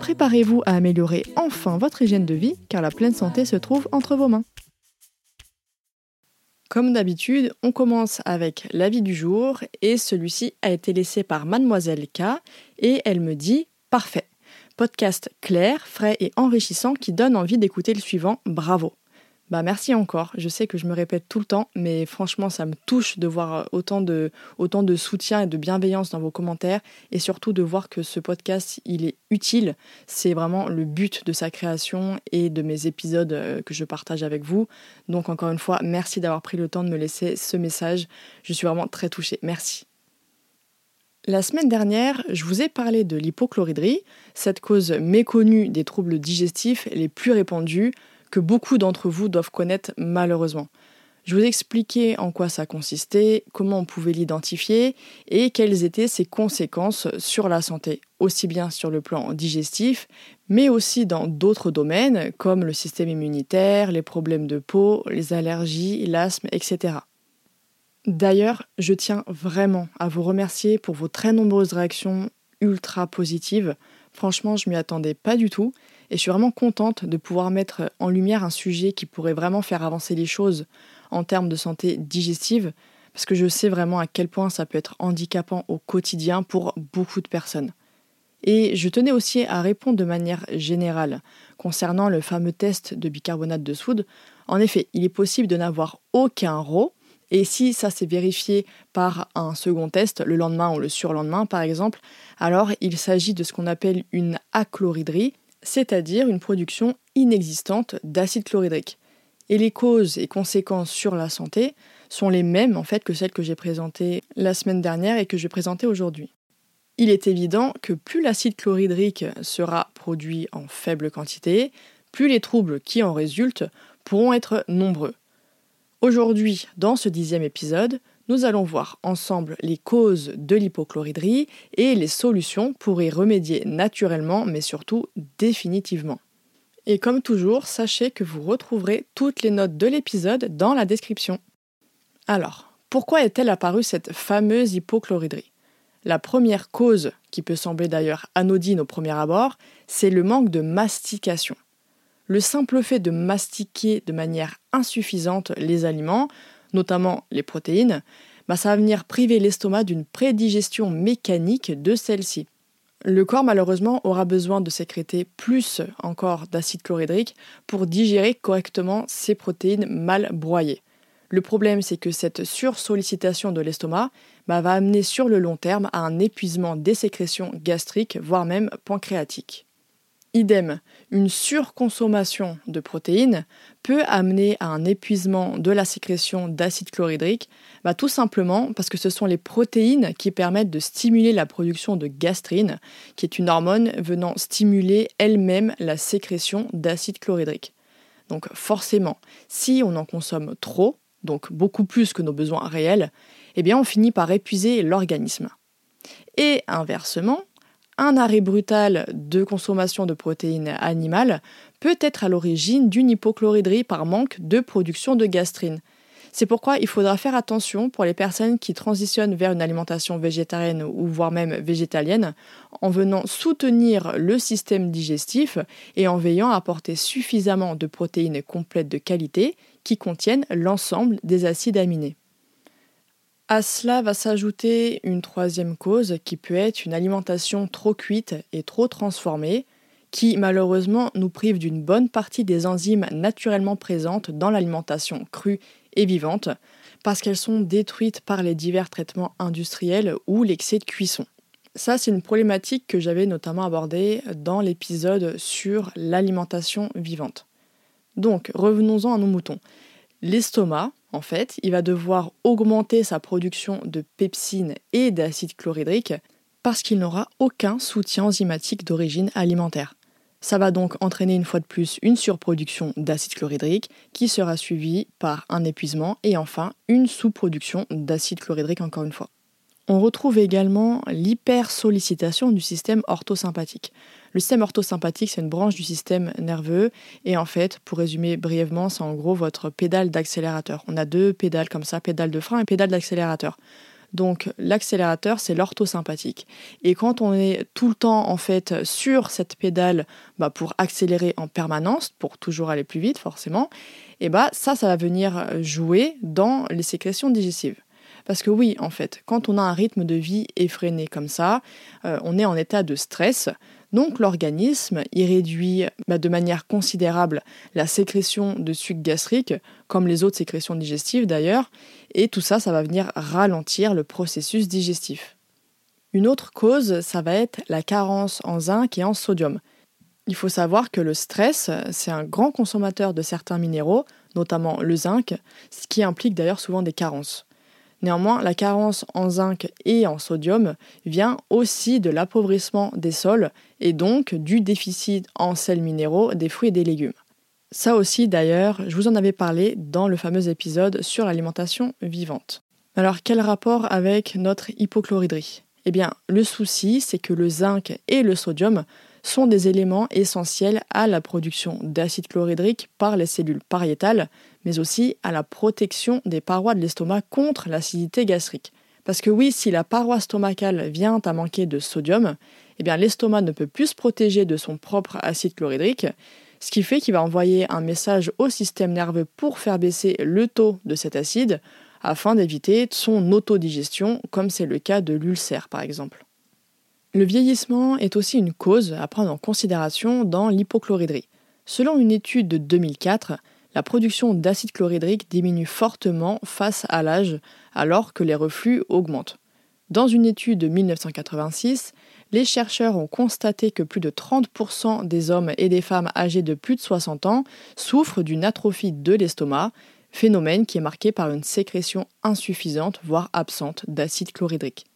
Préparez-vous à améliorer enfin votre hygiène de vie car la pleine santé se trouve entre vos mains. Comme d'habitude, on commence avec l'avis du jour et celui-ci a été laissé par mademoiselle K et elle me dit parfait. Podcast clair, frais et enrichissant qui donne envie d'écouter le suivant. Bravo. Bah merci encore. Je sais que je me répète tout le temps, mais franchement, ça me touche de voir euh, autant de, autant de soutien et de bienveillance dans vos commentaires et surtout de voir que ce podcast, il est utile. C'est vraiment le but de sa création et de mes épisodes euh, que je partage avec vous. Donc encore une fois, merci d'avoir pris le temps de me laisser ce message. Je suis vraiment très touchée. Merci. La semaine dernière, je vous ai parlé de l'hypochloridrie, cette cause méconnue des troubles digestifs les plus répandus, que beaucoup d'entre vous doivent connaître malheureusement. Je vous ai expliqué en quoi ça consistait, comment on pouvait l'identifier et quelles étaient ses conséquences sur la santé, aussi bien sur le plan digestif, mais aussi dans d'autres domaines comme le système immunitaire, les problèmes de peau, les allergies, l'asthme, etc. D'ailleurs, je tiens vraiment à vous remercier pour vos très nombreuses réactions ultra positives. Franchement, je m'y attendais pas du tout et je suis vraiment contente de pouvoir mettre en lumière un sujet qui pourrait vraiment faire avancer les choses en termes de santé digestive, parce que je sais vraiment à quel point ça peut être handicapant au quotidien pour beaucoup de personnes. Et je tenais aussi à répondre de manière générale concernant le fameux test de bicarbonate de soude. En effet, il est possible de n'avoir aucun RO, et si ça s'est vérifié par un second test, le lendemain ou le surlendemain par exemple, alors il s'agit de ce qu'on appelle une achloridrie, c'est-à-dire une production inexistante d'acide chlorhydrique. Et les causes et conséquences sur la santé sont les mêmes en fait que celles que j'ai présentées la semaine dernière et que je vais présenter aujourd'hui. Il est évident que plus l'acide chlorhydrique sera produit en faible quantité, plus les troubles qui en résultent pourront être nombreux. Aujourd'hui, dans ce dixième épisode, nous allons voir ensemble les causes de l'hypochloridrie et les solutions pour y remédier naturellement, mais surtout définitivement. Et comme toujours, sachez que vous retrouverez toutes les notes de l'épisode dans la description. Alors, pourquoi est-elle apparue cette fameuse hypochloridrie La première cause, qui peut sembler d'ailleurs anodine au premier abord, c'est le manque de mastication. Le simple fait de mastiquer de manière insuffisante les aliments notamment les protéines, bah, ça va venir priver l'estomac d'une prédigestion mécanique de celle-ci. Le corps malheureusement aura besoin de sécréter plus encore d'acide chlorhydrique pour digérer correctement ces protéines mal broyées. Le problème c'est que cette sursollicitation de l'estomac bah, va amener sur le long terme à un épuisement des sécrétions gastriques, voire même pancréatiques. Idem, une surconsommation de protéines peut amener à un épuisement de la sécrétion d'acide chlorhydrique, bah, tout simplement parce que ce sont les protéines qui permettent de stimuler la production de gastrine, qui est une hormone venant stimuler elle-même la sécrétion d'acide chlorhydrique. Donc forcément, si on en consomme trop, donc beaucoup plus que nos besoins réels, eh bien on finit par épuiser l'organisme. Et inversement, un arrêt brutal de consommation de protéines animales peut être à l'origine d'une hypochloridrie par manque de production de gastrine. C'est pourquoi il faudra faire attention pour les personnes qui transitionnent vers une alimentation végétarienne ou voire même végétalienne en venant soutenir le système digestif et en veillant à apporter suffisamment de protéines complètes de qualité qui contiennent l'ensemble des acides aminés. À cela va s'ajouter une troisième cause qui peut être une alimentation trop cuite et trop transformée, qui malheureusement nous prive d'une bonne partie des enzymes naturellement présentes dans l'alimentation crue et vivante, parce qu'elles sont détruites par les divers traitements industriels ou l'excès de cuisson. Ça, c'est une problématique que j'avais notamment abordée dans l'épisode sur l'alimentation vivante. Donc, revenons-en à nos moutons. L'estomac, en fait, il va devoir augmenter sa production de pepsine et d'acide chlorhydrique parce qu'il n'aura aucun soutien enzymatique d'origine alimentaire. Ça va donc entraîner une fois de plus une surproduction d'acide chlorhydrique qui sera suivie par un épuisement et enfin une sous-production d'acide chlorhydrique encore une fois. On retrouve également l'hypersollicitation du système orthosympathique. Le système orthosympathique, c'est une branche du système nerveux et en fait, pour résumer brièvement, c'est en gros votre pédale d'accélérateur. On a deux pédales comme ça, pédale de frein et pédale d'accélérateur. Donc l'accélérateur, c'est l'orthosympathique. Et quand on est tout le temps en fait sur cette pédale bah, pour accélérer en permanence, pour toujours aller plus vite forcément, et bah ça, ça va venir jouer dans les sécrétions digestives. Parce que oui, en fait, quand on a un rythme de vie effréné comme ça, euh, on est en état de stress. Donc l'organisme y réduit bah, de manière considérable la sécrétion de sucre gastrique, comme les autres sécrétions digestives d'ailleurs, et tout ça, ça va venir ralentir le processus digestif. Une autre cause, ça va être la carence en zinc et en sodium. Il faut savoir que le stress, c'est un grand consommateur de certains minéraux, notamment le zinc, ce qui implique d'ailleurs souvent des carences. Néanmoins, la carence en zinc et en sodium vient aussi de l'appauvrissement des sols et donc du déficit en sels minéraux des fruits et des légumes. Ça aussi d'ailleurs, je vous en avais parlé dans le fameux épisode sur l'alimentation vivante. Alors quel rapport avec notre hypochloridrie Eh bien, le souci, c'est que le zinc et le sodium sont des éléments essentiels à la production d'acide chlorhydrique par les cellules pariétales, mais aussi à la protection des parois de l'estomac contre l'acidité gastrique. Parce que oui, si la paroi stomacale vient à manquer de sodium, eh bien l'estomac ne peut plus se protéger de son propre acide chlorhydrique, ce qui fait qu'il va envoyer un message au système nerveux pour faire baisser le taux de cet acide afin d'éviter son autodigestion, comme c'est le cas de l'ulcère par exemple. Le vieillissement est aussi une cause à prendre en considération dans l'hypochloridrie. Selon une étude de 2004, la production d'acide chlorhydrique diminue fortement face à l'âge alors que les reflux augmentent. Dans une étude de 1986, les chercheurs ont constaté que plus de 30% des hommes et des femmes âgés de plus de 60 ans souffrent d'une atrophie de l'estomac, phénomène qui est marqué par une sécrétion insuffisante, voire absente, d'acide chlorhydrique.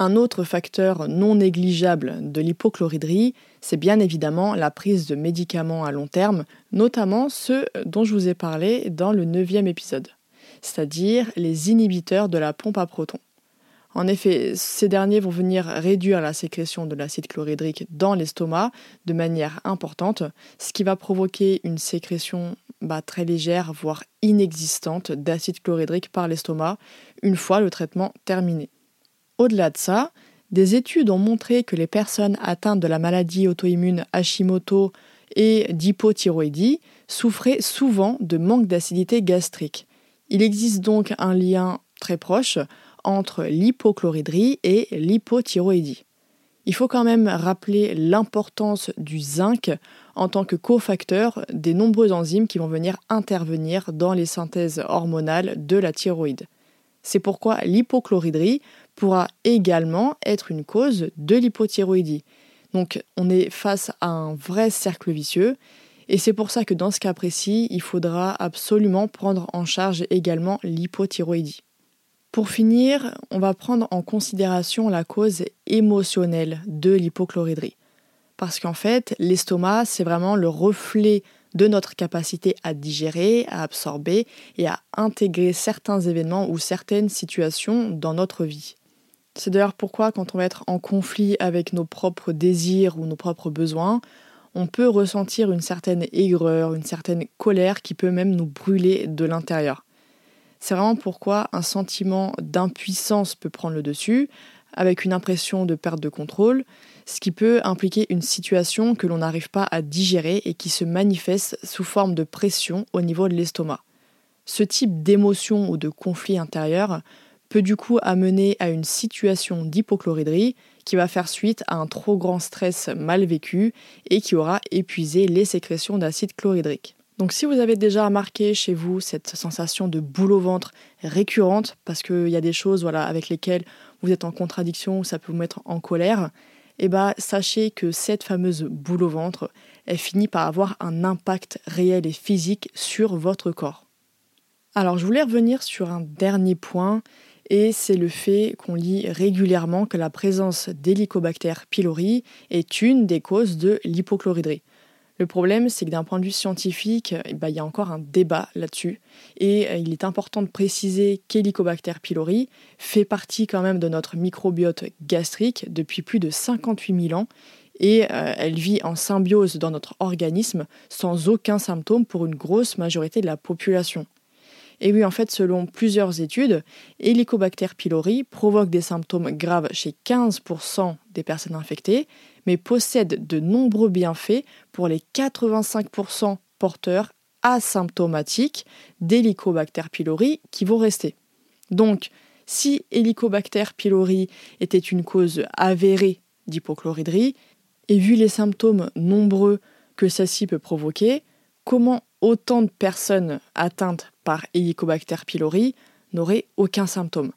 Un autre facteur non négligeable de l'hypochloridrie, c'est bien évidemment la prise de médicaments à long terme, notamment ceux dont je vous ai parlé dans le neuvième épisode, c'est-à-dire les inhibiteurs de la pompe à protons. En effet, ces derniers vont venir réduire la sécrétion de l'acide chlorhydrique dans l'estomac de manière importante, ce qui va provoquer une sécrétion bah, très légère, voire inexistante, d'acide chlorhydrique par l'estomac une fois le traitement terminé. Au-delà de ça, des études ont montré que les personnes atteintes de la maladie auto-immune Hashimoto et d'hypothyroïdie souffraient souvent de manque d'acidité gastrique. Il existe donc un lien très proche entre l'hypochloridrie et l'hypothyroïdie. Il faut quand même rappeler l'importance du zinc en tant que cofacteur des nombreuses enzymes qui vont venir intervenir dans les synthèses hormonales de la thyroïde. C'est pourquoi l'hypochloridrie pourra également être une cause de l'hypothyroïdie. Donc on est face à un vrai cercle vicieux et c'est pour ça que dans ce cas précis, il faudra absolument prendre en charge également l'hypothyroïdie. Pour finir, on va prendre en considération la cause émotionnelle de l'hypochloridrie. Parce qu'en fait, l'estomac, c'est vraiment le reflet de notre capacité à digérer, à absorber et à intégrer certains événements ou certaines situations dans notre vie. C'est d'ailleurs pourquoi quand on va être en conflit avec nos propres désirs ou nos propres besoins, on peut ressentir une certaine aigreur, une certaine colère qui peut même nous brûler de l'intérieur. C'est vraiment pourquoi un sentiment d'impuissance peut prendre le dessus, avec une impression de perte de contrôle, ce qui peut impliquer une situation que l'on n'arrive pas à digérer et qui se manifeste sous forme de pression au niveau de l'estomac. Ce type d'émotion ou de conflit intérieur peut du coup amener à une situation d'hypochloridrie qui va faire suite à un trop grand stress mal vécu et qui aura épuisé les sécrétions d'acide chlorhydrique. Donc si vous avez déjà remarqué chez vous cette sensation de boule au ventre récurrente, parce qu'il y a des choses voilà, avec lesquelles vous êtes en contradiction ou ça peut vous mettre en colère, eh ben, sachez que cette fameuse boule au ventre, elle finit par avoir un impact réel et physique sur votre corps. Alors je voulais revenir sur un dernier point, et c'est le fait qu'on lit régulièrement que la présence d'Helicobacter pylori est une des causes de l'hypochloridrie. Le problème, c'est que d'un point de vue scientifique, eh ben, il y a encore un débat là-dessus. Et euh, il est important de préciser qu'Helicobacter pylori fait partie quand même de notre microbiote gastrique depuis plus de 58 000 ans. Et euh, elle vit en symbiose dans notre organisme sans aucun symptôme pour une grosse majorité de la population. Et oui, en fait, selon plusieurs études, Helicobacter pylori provoque des symptômes graves chez 15% des personnes infectées, mais possède de nombreux bienfaits pour les 85% porteurs asymptomatiques d'Helicobacter pylori qui vont rester. Donc, si Helicobacter pylori était une cause avérée d'hypochloridrie, et vu les symptômes nombreux que celle-ci peut provoquer, comment autant de personnes atteintes par Helicobacter pylori n'auraient aucun symptôme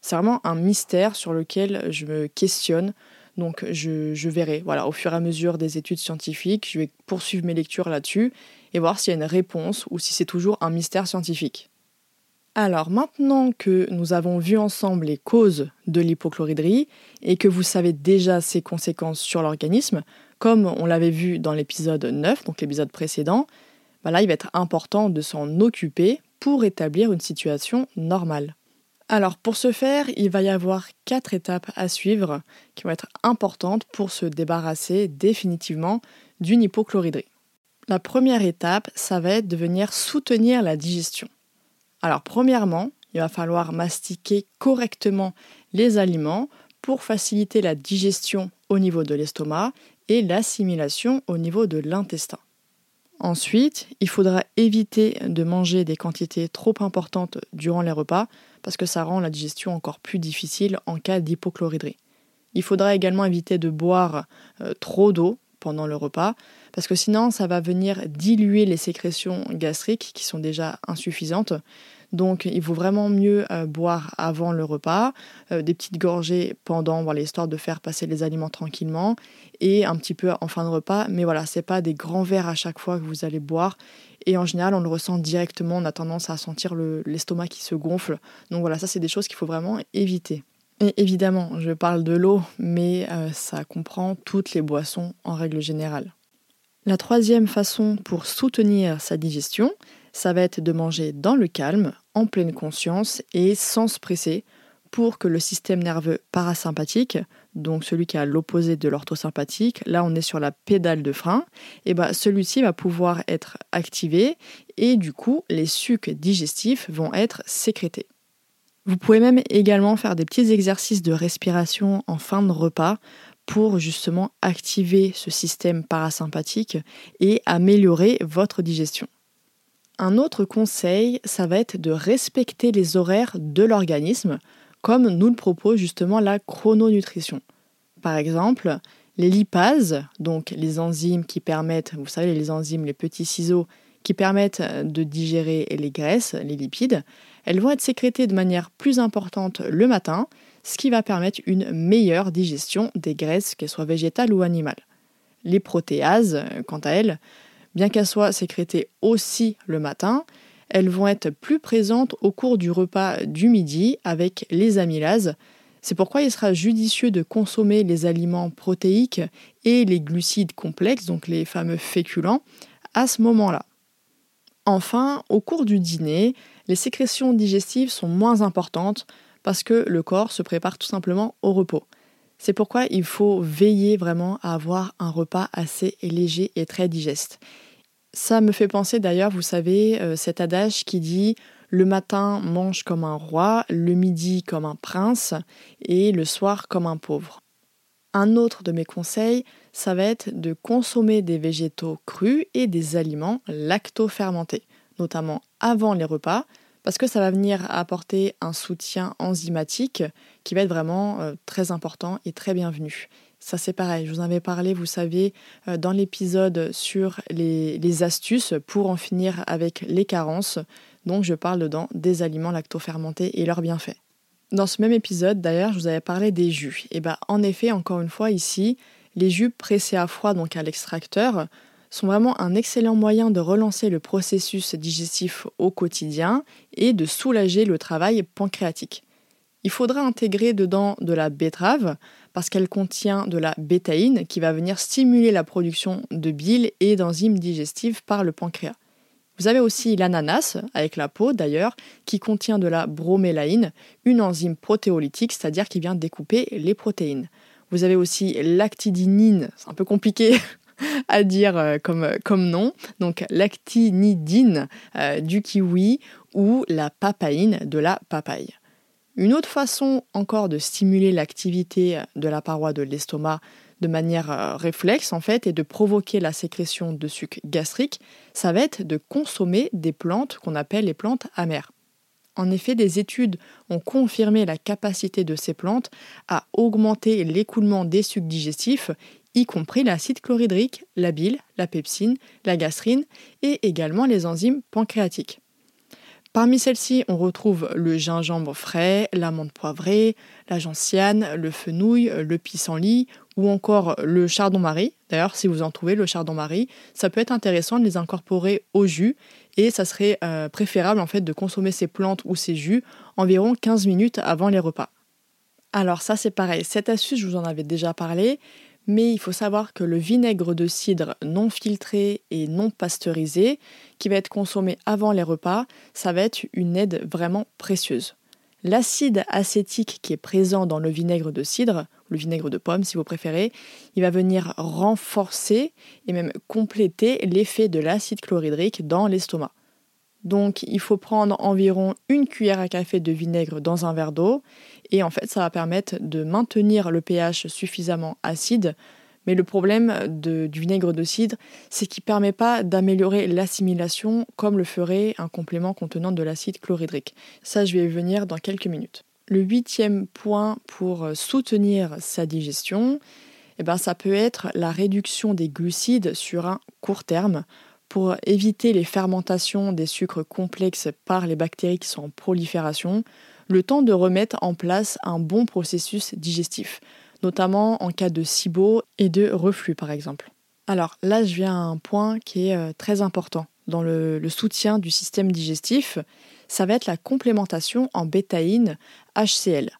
C'est vraiment un mystère sur lequel je me questionne. Donc je, verrai, voilà, au fur et à mesure des études scientifiques, je vais poursuivre mes lectures là-dessus et voir s'il y a une réponse ou si c'est toujours un mystère scientifique. Alors maintenant que nous avons vu ensemble les causes de l'hypochloridrie et que vous savez déjà ses conséquences sur l'organisme, comme on l'avait vu dans l'épisode 9, donc l'épisode précédent, bah là, il va être important de s'en occuper pour établir une situation normale. Alors pour ce faire, il va y avoir quatre étapes à suivre qui vont être importantes pour se débarrasser définitivement d'une hypochloridrie. La première étape, ça va être de venir soutenir la digestion. Alors premièrement, il va falloir mastiquer correctement les aliments pour faciliter la digestion au niveau de l'estomac et l'assimilation au niveau de l'intestin. Ensuite, il faudra éviter de manger des quantités trop importantes durant les repas parce que ça rend la digestion encore plus difficile en cas d'hypochloridrie. Il faudra également éviter de boire euh, trop d'eau pendant le repas parce que sinon ça va venir diluer les sécrétions gastriques qui sont déjà insuffisantes donc il vaut vraiment mieux euh, boire avant le repas, euh, des petites gorgées pendant, voilà, histoire de faire passer les aliments tranquillement, et un petit peu en fin de repas. Mais voilà, c'est pas des grands verres à chaque fois que vous allez boire. Et en général, on le ressent directement, on a tendance à sentir l'estomac qui se gonfle. Donc voilà, ça c'est des choses qu'il faut vraiment éviter. Et évidemment, je parle de l'eau, mais euh, ça comprend toutes les boissons en règle générale. La troisième façon pour soutenir sa digestion, ça va être de manger dans le calme, en pleine conscience et sans se presser pour que le système nerveux parasympathique, donc celui qui est l'opposé de l'orthosympathique, là on est sur la pédale de frein, et ben celui-ci va pouvoir être activé et du coup les sucs digestifs vont être sécrétés. Vous pouvez même également faire des petits exercices de respiration en fin de repas pour justement activer ce système parasympathique et améliorer votre digestion. Un autre conseil, ça va être de respecter les horaires de l'organisme, comme nous le propose justement la chrononutrition. Par exemple, les lipases, donc les enzymes qui permettent, vous savez, les enzymes, les petits ciseaux qui permettent de digérer les graisses, les lipides, elles vont être sécrétées de manière plus importante le matin, ce qui va permettre une meilleure digestion des graisses, qu'elles soient végétales ou animales. Les protéases, quant à elles, bien qu'elles soient sécrétées aussi le matin, elles vont être plus présentes au cours du repas du midi avec les amylases. C'est pourquoi il sera judicieux de consommer les aliments protéiques et les glucides complexes, donc les fameux féculents, à ce moment-là. Enfin, au cours du dîner, les sécrétions digestives sont moins importantes parce que le corps se prépare tout simplement au repos. C'est pourquoi il faut veiller vraiment à avoir un repas assez léger et très digeste. Ça me fait penser d'ailleurs, vous savez, euh, cet adage qui dit le matin mange comme un roi, le midi comme un prince et le soir comme un pauvre. Un autre de mes conseils, ça va être de consommer des végétaux crus et des aliments lacto-fermentés, notamment avant les repas, parce que ça va venir apporter un soutien enzymatique qui va être vraiment euh, très important et très bienvenu. Ça c'est pareil, je vous en avais parlé, vous savez, euh, dans l'épisode sur les, astuces pour en finir avec les carences. Donc je parle dedans des aliments lactofermentés et leurs bienfaits. Dans ce même épisode, d'ailleurs, je vous avais parlé des jus. Et bien, en effet, encore une fois, ici, les jus pressés à froid, donc à l'extracteur, sont vraiment un excellent moyen de relancer le processus digestif au quotidien et de soulager le travail pancréatique. Il faudra intégrer dedans de la betterave parce qu'elle contient de la bétaïne qui va venir stimuler la production de bile et d'enzymes digestives par le pancréas. Vous avez aussi l'ananas, avec la peau d'ailleurs, qui contient de la bromélaïne, une enzyme protéolytique, c'est-à-dire qui vient découper les protéines. Vous avez aussi l'actidinine, c'est un peu compliqué à dire euh, comme, nom, donc l'actinidine euh, du kiwi ou la papaïne de la papaye. Une autre façon encore de stimuler l'activité de la paroi de l'estomac de manière euh, réflexe en fait et de provoquer la sécrétion de sucre gastrique, ça va être de consommer des plantes qu'on appelle les plantes amères. En effet, des études ont confirmé la capacité de ces plantes à augmenter l'écoulement des sucs digestifs, y compris l'acide chlorhydrique, la bile, la pepsine, la gastrine et également les enzymes pancréatiques. Parmi celles-ci, on retrouve le gingembre frais, l'amande poivrée, la gentiane, le fenouil, le pissenlit ou encore le chardon-marie. D'ailleurs, si vous en trouvez le chardon-marie, ça peut être intéressant de les incorporer au jus et ça serait euh, préférable en fait de consommer ces plantes ou ces jus environ 15 minutes avant les repas. Alors ça c'est pareil, cette astuce je vous en avais déjà parlé, mais il faut savoir que le vinaigre de cidre non filtré et non pasteurisé, qui va être consommé avant les repas, ça va être une aide vraiment précieuse. L'acide acétique qui est présent dans le vinaigre de cidre, le vinaigre de pomme si vous préférez, il va venir renforcer et même compléter l'effet de l'acide chlorhydrique dans l'estomac. Donc il faut prendre environ une cuillère à café de vinaigre dans un verre d'eau et en fait ça va permettre de maintenir le pH suffisamment acide. Mais le problème du vinaigre de cidre, c'est qu'il ne permet pas d'améliorer l'assimilation comme le ferait un complément contenant de l'acide chlorhydrique. Ça, je vais y venir dans quelques minutes. Le huitième point pour soutenir sa digestion, eh ben, ça peut être la réduction des glucides sur un court terme pour éviter les fermentations des sucres complexes par les bactéries qui sont en prolifération, le temps de remettre en place un bon processus digestif, notamment en cas de SIBO et de reflux par exemple. Alors là, je viens à un point qui est euh, très important dans le, le soutien du système digestif, ça va être la complémentation en bétaïne HCl.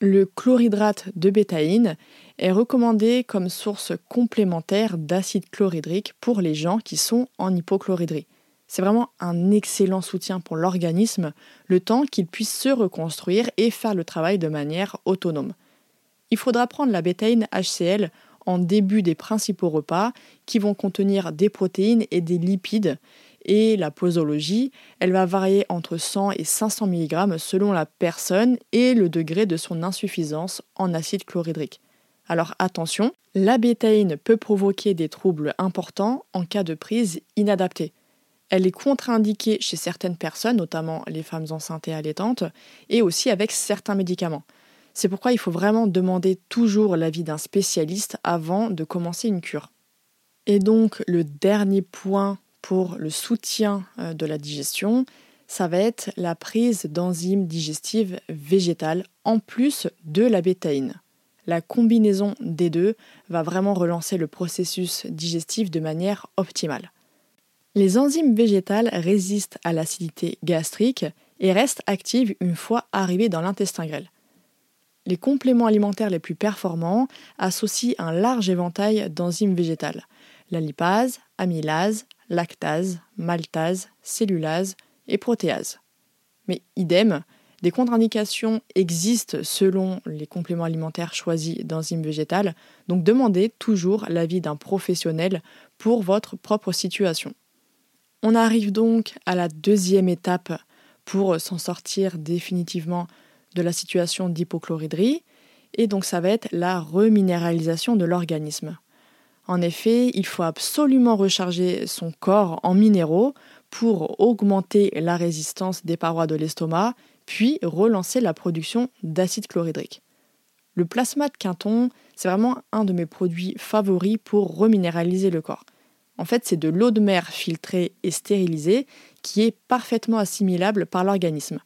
Le chlorhydrate de bétaïne est recommandé comme source complémentaire d'acide chlorhydrique pour les gens qui sont en hypochloridrie. C'est vraiment un excellent soutien pour l'organisme, le temps qu'il puisse se reconstruire et faire le travail de manière autonome. Il faudra prendre la bétaïne HCl en début des principaux repas qui vont contenir des protéines et des lipides et la posologie, elle va varier entre 100 et 500 mg selon la personne et le degré de son insuffisance en acide chlorhydrique. Alors attention, la bétaïne peut provoquer des troubles importants en cas de prise inadaptée. Elle est contre-indiquée chez certaines personnes, notamment les femmes enceintes et allaitantes, et aussi avec certains médicaments. C'est pourquoi il faut vraiment demander toujours l'avis d'un spécialiste avant de commencer une cure. Et donc le dernier point pour le soutien euh, de la digestion, ça va être la prise d'enzymes digestives végétales en plus de la bétaïne. La combinaison des deux va vraiment relancer le processus digestif de manière optimale. Les enzymes végétales résistent à l'acidité gastrique et restent actives une fois arrivées dans l'intestin grêle. Les compléments alimentaires les plus performants associent un large éventail d'enzymes végétales la lipase, amylase, lactase, maltase, cellulase et protéase. Mais idem, des contre-indications existent selon les compléments alimentaires choisis d'enzymes végétales, donc demandez toujours l'avis d'un professionnel pour votre propre situation. On arrive donc à la deuxième étape pour s'en sortir définitivement de la situation d'hypochloridrie, et donc ça va être la reminéralisation de l'organisme. En effet, il faut absolument recharger son corps en minéraux pour augmenter la résistance des parois de l'estomac, puis relancer la production d'acide chlorhydrique. Le plasma de Quinton, c'est vraiment un de mes produits favoris pour reminéraliser le corps. En fait, c'est de l'eau de mer filtrée et stérilisée qui est parfaitement assimilable par l'organisme.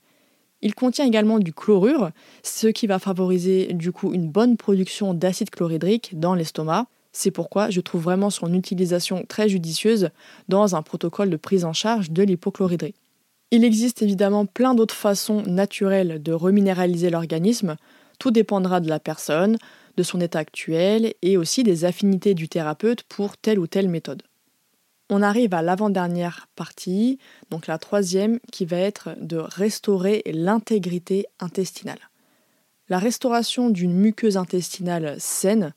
Il contient également du chlorure, ce qui va favoriser du coup une bonne production d'acide chlorhydrique dans l'estomac. C'est pourquoi je trouve vraiment son utilisation très judicieuse dans un protocole de prise en charge de l'hypochloridrie. Il existe évidemment plein d'autres façons naturelles de reminéraliser l'organisme. Tout dépendra de la personne, de son état actuel et aussi des affinités du thérapeute pour telle ou telle méthode. On arrive à l'avant-dernière partie, donc la troisième, qui va être de restaurer l'intégrité intestinale. La restauration d'une muqueuse intestinale saine,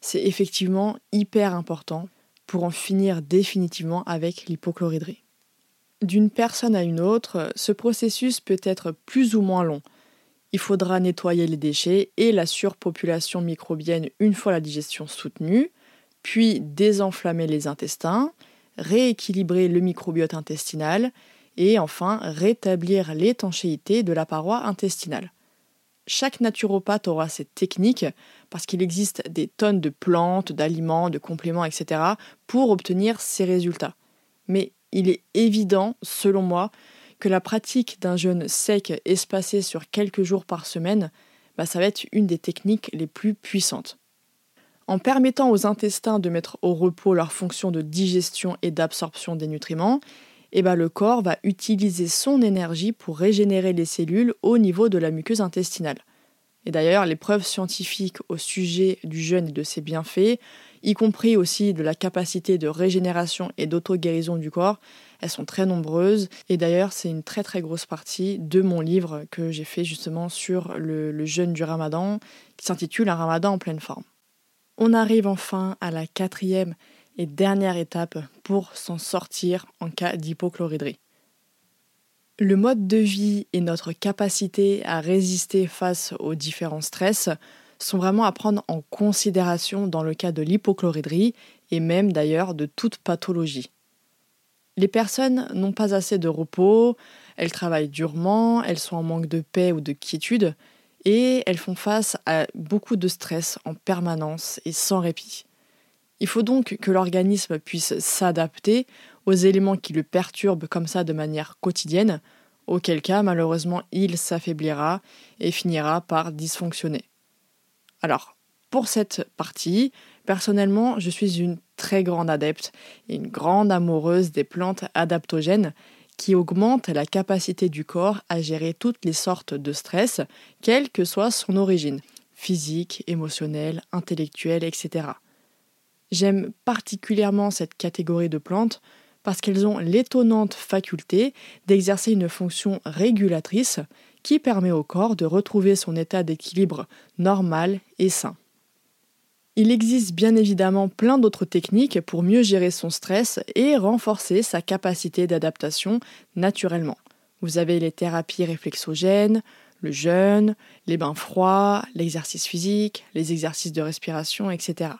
c'est effectivement hyper important pour en finir définitivement avec l'hypochloridrie. D'une personne à une autre, ce processus peut être plus ou moins long. Il faudra nettoyer les déchets et la surpopulation microbienne une fois la digestion soutenue, puis désenflammer les intestins, rééquilibrer le microbiote intestinal et enfin rétablir l'étanchéité de la paroi intestinale. Chaque naturopathe aura cette technique parce qu'il existe des tonnes de plantes, d'aliments, de compléments, etc. pour obtenir ces résultats. Mais il est évident, selon moi, que la pratique d'un jeûne sec espacé sur quelques jours par semaine, bah, ça va être une des techniques les plus puissantes. En permettant aux intestins de mettre au repos leur fonction de digestion et d'absorption des nutriments, eh ben, le corps va utiliser son énergie pour régénérer les cellules au niveau de la muqueuse intestinale. Et d'ailleurs, les preuves scientifiques au sujet du jeûne et de ses bienfaits, y compris aussi de la capacité de régénération et d'auto-guérison du corps, elles sont très nombreuses. Et d'ailleurs, c'est une très très grosse partie de mon livre que j'ai fait justement sur le, jeûne du ramadan, qui s'intitule Un ramadan en pleine forme. On arrive enfin à la quatrième et dernière étape pour s'en sortir en cas d'hypochloridrie. Le mode de vie et notre capacité à résister face aux différents stress sont vraiment à prendre en considération dans le cas de l'hypochloridrie et même d'ailleurs de toute pathologie. Les personnes n'ont pas assez de repos, elles travaillent durement, elles sont en manque de paix ou de quiétude, et elles font face à beaucoup de stress en permanence et sans répit. Il faut donc que l'organisme puisse s'adapter aux éléments qui le perturbent comme ça de manière quotidienne, auquel cas malheureusement il s'affaiblira et finira par dysfonctionner. Alors, pour cette partie, personnellement, je suis une très grande adepte et une grande amoureuse des plantes adaptogènes qui augmente la capacité du corps à gérer toutes les sortes de stress, quelle que soit son origine, physique, émotionnelle, intellectuelle, etc. J'aime particulièrement cette catégorie de plantes parce qu'elles ont l'étonnante faculté d'exercer une fonction régulatrice qui permet au corps de retrouver son état d'équilibre normal et sain. Il existe bien évidemment plein d'autres techniques pour mieux gérer son stress et renforcer sa capacité d'adaptation naturellement. Vous avez les thérapies réflexogènes, le jeûne, les bains froids, l'exercice physique, les exercices de respiration, etc.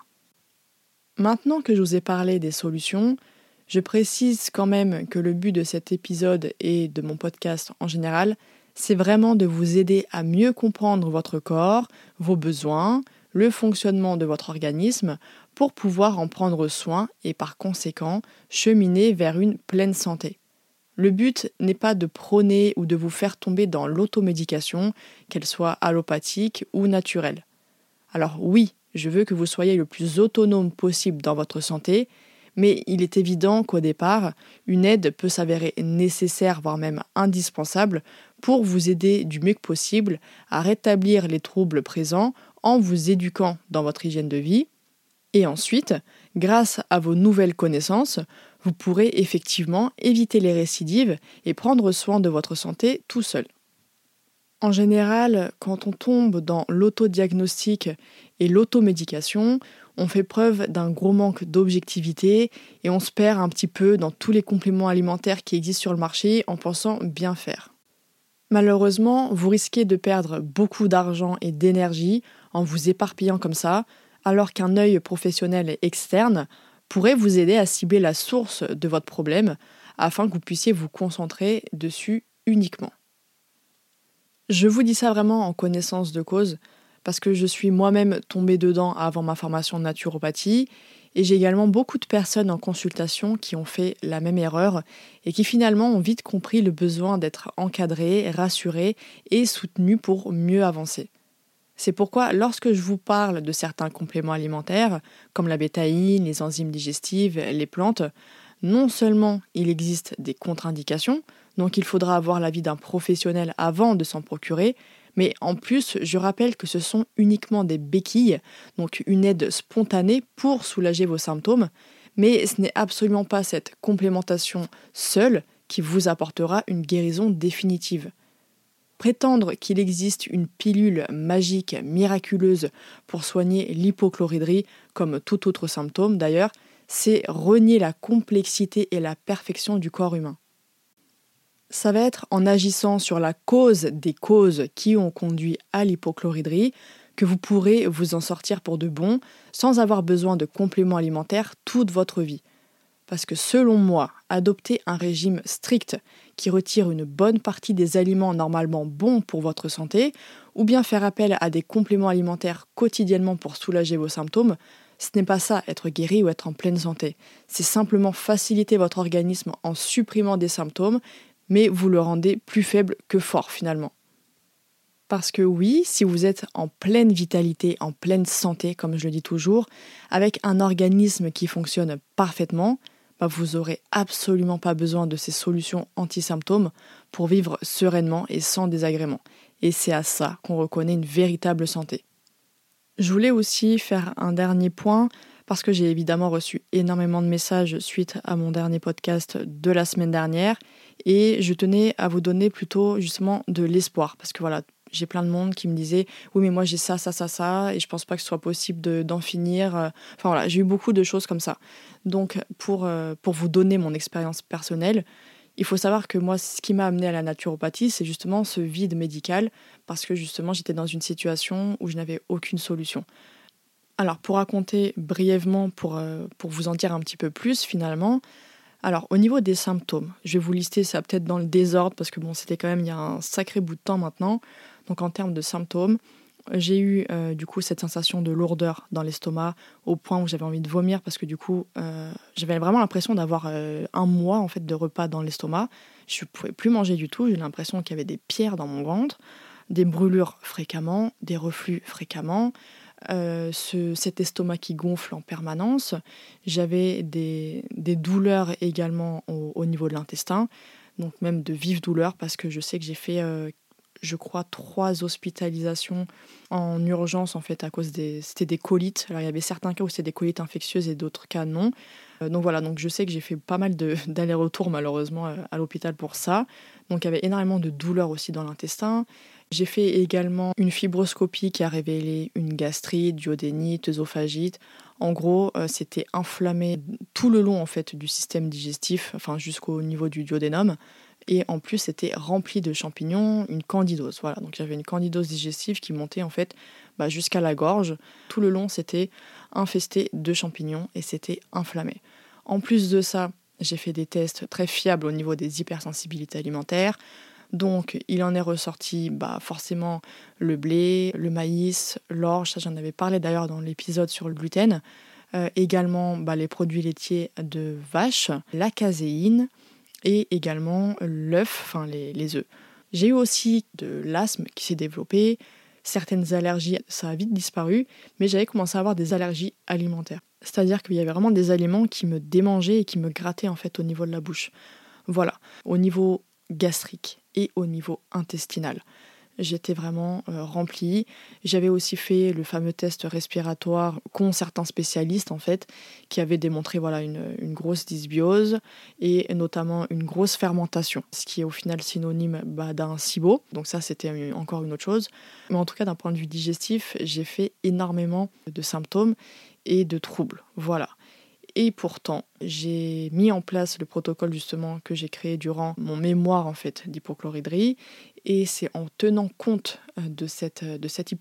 Maintenant que je vous ai parlé des solutions, je précise quand même que le but de cet épisode et de mon podcast en général, c'est vraiment de vous aider à mieux comprendre votre corps, vos besoins, le fonctionnement de votre organisme pour pouvoir en prendre soin et par conséquent cheminer vers une pleine santé. Le but n'est pas de prôner ou de vous faire tomber dans l'automédication, qu'elle soit allopathique ou naturelle. Alors oui, je veux que vous soyez le plus autonome possible dans votre santé, mais il est évident qu'au départ, une aide peut s'avérer nécessaire, voire même indispensable, pour vous aider du mieux que possible à rétablir les troubles présents en vous éduquant dans votre hygiène de vie. Et ensuite, grâce à vos nouvelles connaissances, vous pourrez effectivement éviter les récidives et prendre soin de votre santé tout seul. En général, quand on tombe dans l'autodiagnostic et l'automédication, on fait preuve d'un gros manque d'objectivité et on se perd un petit peu dans tous les compléments alimentaires qui existent sur le marché en pensant bien faire. Malheureusement, vous risquez de perdre beaucoup d'argent et d'énergie en vous éparpillant comme ça, alors qu'un œil professionnel externe pourrait vous aider à cibler la source de votre problème afin que vous puissiez vous concentrer dessus uniquement. Je vous dis ça vraiment en connaissance de cause parce que je suis moi-même tombée dedans avant ma formation de naturopathie et j'ai également beaucoup de personnes en consultation qui ont fait la même erreur et qui finalement ont vite compris le besoin d'être encadrées, rassurées et soutenues pour mieux avancer. C'est pourquoi lorsque je vous parle de certains compléments alimentaires, comme la bétaïne, les enzymes digestives, les plantes, non seulement il existe des contre-indications, donc il faudra avoir l'avis d'un professionnel avant de s'en procurer, mais en plus, je rappelle que ce sont uniquement des béquilles, donc une aide spontanée pour soulager vos symptômes, mais ce n'est absolument pas cette complémentation seule qui vous apportera une guérison définitive. Prétendre qu'il existe une pilule magique miraculeuse pour soigner l'hypochloridrie, comme tout autre symptôme d'ailleurs, c'est renier la complexité et la perfection du corps humain ça va être en agissant sur la cause des causes qui ont conduit à l'hypochloridrie que vous pourrez vous en sortir pour de bon sans avoir besoin de compléments alimentaires toute votre vie. Parce que selon moi, adopter un régime strict qui retire une bonne partie des aliments normalement bons pour votre santé, ou bien faire appel à des compléments alimentaires quotidiennement pour soulager vos symptômes, ce n'est pas ça être guéri ou être en pleine santé. C'est simplement faciliter votre organisme en supprimant des symptômes mais vous le rendez plus faible que fort finalement. Parce que oui, si vous êtes en pleine vitalité, en pleine santé, comme je le dis toujours, avec un organisme qui fonctionne parfaitement, bah vous n'aurez absolument pas besoin de ces solutions anti-symptômes pour vivre sereinement et sans désagrément. Et c'est à ça qu'on reconnaît une véritable santé. Je voulais aussi faire un dernier point parce que j'ai évidemment reçu énormément de messages suite à mon dernier podcast de la semaine dernière et je tenais à vous donner plutôt justement de l'espoir. Parce que voilà, j'ai plein de monde qui me disait oui mais moi j'ai ça ça ça ça et je pense pas que ce soit possible d'en finir enfin voilà j'ai eu beaucoup de choses comme ça. Donc pour, euh, pour vous donner mon expérience personnelle il faut savoir que moi ce qui m'a amené à la naturopathie c'est justement ce vide médical parce que justement j'étais dans une situation où je n'avais aucune solution. Alors pour raconter brièvement pour, euh, pour vous en dire un petit peu plus finalement alors, au niveau des symptômes, je vais vous lister ça peut-être dans le désordre parce que bon, c'était quand même il y a un sacré bout de temps maintenant. Donc, en termes de symptômes, j'ai eu euh, du coup cette sensation de lourdeur dans l'estomac au point où j'avais envie de vomir parce que du coup, euh, j'avais vraiment l'impression d'avoir euh, un mois en fait de repas dans l'estomac. Je ne pouvais plus manger du tout. J'ai l'impression qu'il y avait des pierres dans mon ventre, des brûlures fréquemment, des reflux fréquemment. Euh, cet estomac qui gonfle en permanence. J'avais des, douleurs également au, niveau de l'intestin, donc même de vives douleurs parce que je sais que j'ai fait, euh, je crois, trois hospitalisations en urgence en fait à cause des, c'était des colites. Alors il y avait certains cas où c'était des colites infectieuses et d'autres cas non. Euh, donc voilà, donc je sais que j'ai fait pas mal d'allers-retours malheureusement à l'hôpital pour ça. Donc il y avait énormément de douleurs aussi dans l'intestin. J'ai fait également une fibroscopie qui a révélé une gastrite, duodénite, œsophagite. En gros, euh, c'était inflammé tout le long en fait du système digestif, enfin jusqu'au niveau du duodénum. Et en plus, c'était rempli de champignons, une candidose. Voilà, donc j'avais une candidose digestive qui montait en fait bah, jusqu'à la gorge. Tout le long, c'était infesté de champignons et c'était inflammé. En plus de ça, j'ai fait des tests très fiables au niveau des hypersensibilités alimentaires. Donc il en est ressorti bah, forcément le blé, le maïs, l'orge, ça j'en avais parlé d'ailleurs dans l'épisode sur le gluten. Euh, également bah, les produits laitiers de vache, la caséine et également l'œuf, enfin les, les œufs. J'ai eu aussi de l'asthme qui s'est développé, certaines allergies, ça a vite disparu, mais j'avais commencé à avoir des allergies alimentaires. C'est-à-dire qu'il y avait vraiment des aliments qui me démangeaient et qui me grattaient en fait au niveau de la bouche. Voilà. Au niveau gastrique et au niveau intestinal. J'étais vraiment euh, remplie. J'avais aussi fait le fameux test respiratoire qu'ont certains spécialistes en fait, qui avaient démontré voilà une, grosse dysbiose et notamment une grosse fermentation, ce qui est au final synonyme bah, d'un SIBO. Donc ça c'était encore une autre chose. Mais en tout cas d'un point de vue digestif, j'ai fait énormément de symptômes et de troubles. Voilà. Et pourtant, j'ai mis en place le protocole justement que j'ai créé durant mon mémoire en fait d'hypochloridrie. Et c'est en tenant compte euh, de cette, de cette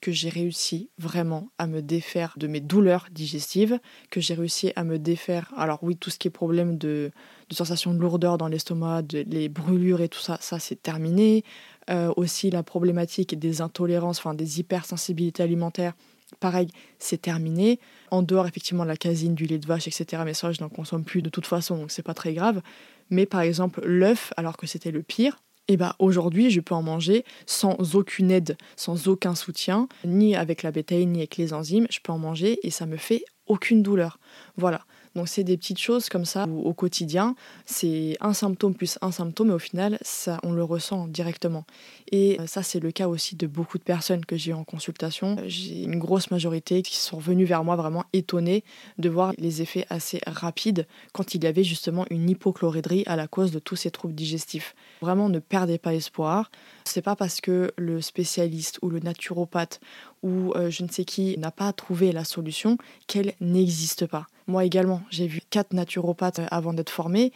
que j'ai réussi vraiment à me défaire de mes douleurs digestives, que j'ai réussi à me défaire, alors oui, tout ce qui est problème de, sensation de lourdeur dans l'estomac, de, les brûlures et tout ça, ça c'est terminé. Euh, aussi la problématique des intolérances, enfin des hypersensibilités alimentaires, pareil, c'est terminé. En dehors effectivement de la casine, du lait de vache, etc. Mais ça, je n'en consomme plus de toute façon, donc c'est pas très grave. Mais par exemple, l'œuf, alors que c'était le pire, eh ben, aujourd'hui je peux en manger sans aucune aide, sans aucun soutien, ni avec la bétail, ni avec les enzymes, je peux en manger et ça me fait aucune douleur. Voilà. Donc c'est des petites choses comme ça au quotidien, c'est un symptôme plus un symptôme et au final ça on le ressent directement. Et euh, ça c'est le cas aussi de beaucoup de personnes que j'ai en consultation. J'ai une grosse majorité qui sont venues vers moi vraiment étonnées de voir les effets assez rapides quand il y avait justement une hypochloridrie à la cause de tous ces troubles digestifs. Vraiment ne perdez pas espoir. C'est pas parce que le spécialiste ou le naturopathe ou euh, je ne sais qui n'a pas trouvé la solution qu'elle n'existe pas. Moi également, j'ai vu quatre naturopathes avant d'être formée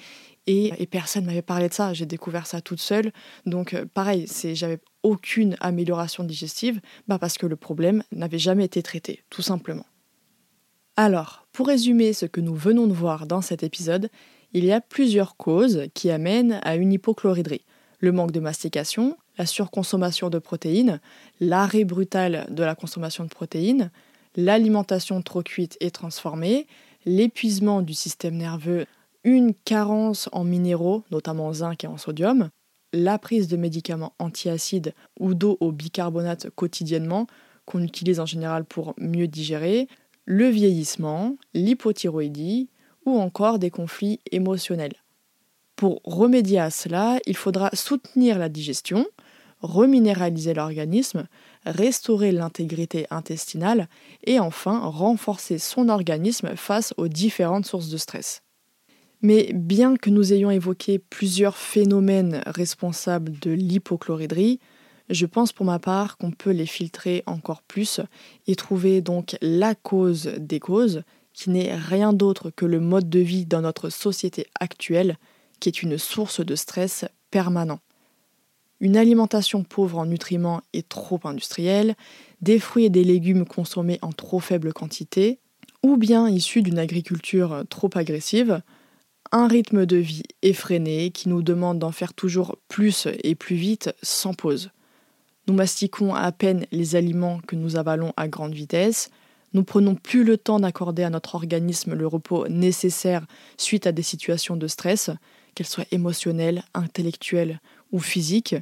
et, personne m'avait parlé de ça. J'ai découvert ça toute seule. Donc euh, pareil, j'avais aucune amélioration digestive bah parce que le problème n'avait jamais été traité, tout simplement. Alors, pour résumer ce que nous venons de voir dans cet épisode, il y a plusieurs causes qui amènent à une hypochloridrie. Le manque de mastication, la surconsommation de protéines, l'arrêt brutal de la consommation de protéines, l'alimentation trop cuite et transformée, l'épuisement du système nerveux, une carence en minéraux, notamment en zinc et en sodium, la prise de médicaments antiacides ou d'eau au bicarbonate quotidiennement, qu'on utilise en général pour mieux digérer, le vieillissement, l'hypothyroïdie ou encore des conflits émotionnels. Pour remédier à cela, il faudra soutenir la digestion, reminéraliser l'organisme, restaurer l'intégrité intestinale et enfin renforcer son organisme face aux différentes sources de stress. Mais bien que nous ayons évoqué plusieurs phénomènes responsables de l'hypochloridrie, je pense pour ma part qu'on peut les filtrer encore plus et trouver donc la cause des causes, qui n'est rien d'autre que le mode de vie dans notre société actuelle, qui est une source de stress permanent une alimentation pauvre en nutriments et trop industrielle, des fruits et des légumes consommés en trop faible quantité, ou bien issus d'une agriculture trop agressive, un rythme de vie effréné qui nous demande d'en faire toujours plus et plus vite sans pause. Nous mastiquons à peine les aliments que nous avalons à grande vitesse, nous prenons plus le temps d'accorder à notre organisme le repos nécessaire suite à des situations de stress, qu'elles soient émotionnelles, intellectuelles ou physiques.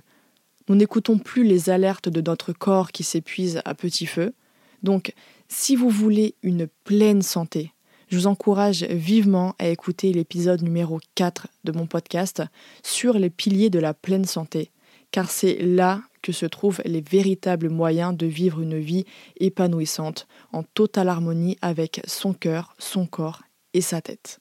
Nous n'écoutons plus les alertes de notre corps qui s'épuise à petit feu. Donc, si vous voulez une pleine santé, je vous encourage vivement à écouter l'épisode numéro 4 de mon podcast sur les piliers de la pleine santé, car c'est là que se trouvent les véritables moyens de vivre une vie épanouissante, en totale harmonie avec son cœur, son corps et sa tête.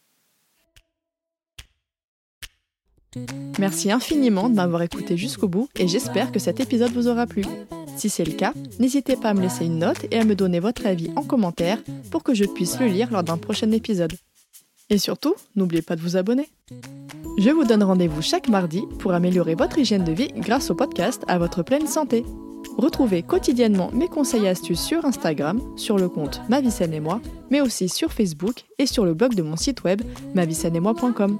Merci infiniment de m'avoir écouté jusqu'au bout et j'espère que cet épisode vous aura plu. Si c'est le cas, n'hésitez pas à me laisser une note et à me donner votre avis en commentaire pour que je puisse le lire lors d'un prochain épisode. Et surtout, n'oubliez pas de vous abonner. Je vous donne rendez-vous chaque mardi pour améliorer votre hygiène de vie grâce au podcast à votre pleine santé. Retrouvez quotidiennement mes conseils et astuces sur Instagram, sur le compte Ma et moi, mais aussi sur Facebook et sur le blog de mon site web moi.com.